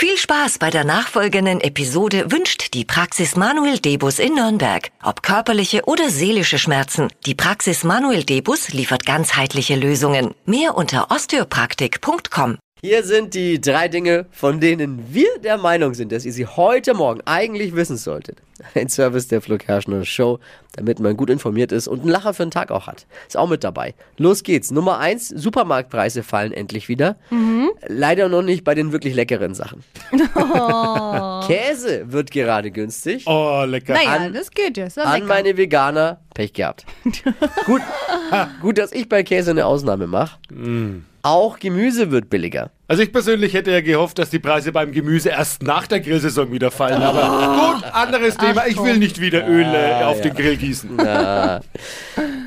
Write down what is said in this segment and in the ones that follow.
Viel Spaß bei der nachfolgenden Episode wünscht die Praxis Manuel Debus in Nürnberg. Ob körperliche oder seelische Schmerzen, die Praxis Manuel Debus liefert ganzheitliche Lösungen. Mehr unter osteopraktik.com. Hier sind die drei Dinge, von denen wir der Meinung sind, dass ihr sie heute Morgen eigentlich wissen solltet. Ein Service der Flo Kerschner Show, damit man gut informiert ist und einen Lacher für den Tag auch hat. Ist auch mit dabei. Los geht's. Nummer eins, Supermarktpreise fallen endlich wieder. Leider noch nicht bei den wirklich leckeren Sachen. Käse wird gerade günstig. Oh, lecker. Naja, An- das geht ja. An lecker. meine Veganer, Pech gehabt. gut, gut, dass ich bei Käse eine Ausnahme mache. Auch Gemüse wird billiger. Also ich persönlich hätte ja gehofft, dass die Preise beim Gemüse erst nach der Grillsaison wieder fallen. Aber gut, anderes Thema. Ich will nicht wieder Öl äh, auf den Grill gießen.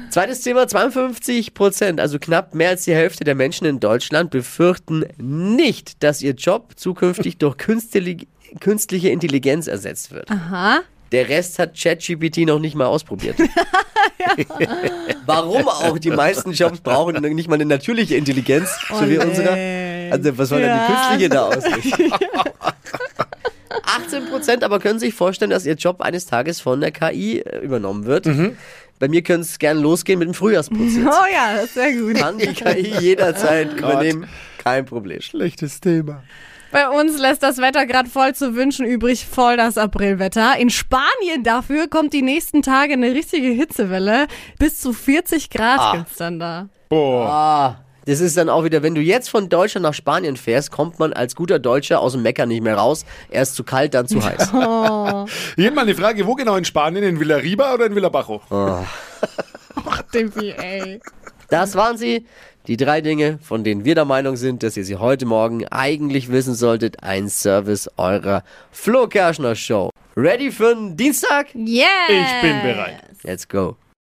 Zweites Thema, 52 Prozent, also knapp mehr als die Hälfte der Menschen in Deutschland befürchten nicht, dass ihr Job zukünftig durch künstliche, Intelligenz ersetzt wird. Aha. Der Rest hat ChatGPT noch nicht mal ausprobiert. Warum auch? Die meisten Jobs brauchen nicht mal eine natürliche Intelligenz, so wie Oh, nee. unsere. Also was soll denn die Ja. künstliche da ausrichten? 18 Prozent aber können sich vorstellen, dass ihr Job eines Tages von der KI äh, übernommen wird. Bei mir könnte es gern losgehen mit dem Frühjahrsputz. jetzt. Oh ja, das ist sehr gut. Kann die KI jederzeit übernehmen. Kein Problem. Schlechtes Thema. Bei uns lässt das Wetter gerade voll zu wünschen übrig, voll das Aprilwetter. In Spanien dafür kommt die nächsten Tage eine richtige Hitzewelle. Bis zu 40 Grad Ah. gibt's dann da. Boah. Ah, das ist dann auch wieder, wenn du jetzt von Deutschland nach Spanien fährst, kommt man als guter Deutscher aus dem Mecker nicht mehr raus. Erst zu kalt, dann zu heiß. Hier mal eine Frage, wo genau in Spanien? In Villarriba oder in Villabajo? Dippy, ey. Das waren sie. Die drei Dinge, von denen wir der Meinung sind, dass ihr sie heute Morgen eigentlich wissen solltet. Ein Service eurer Flo Kerschner Show. Ready für den Dienstag? Yeah. Ich bin bereit. Let's go.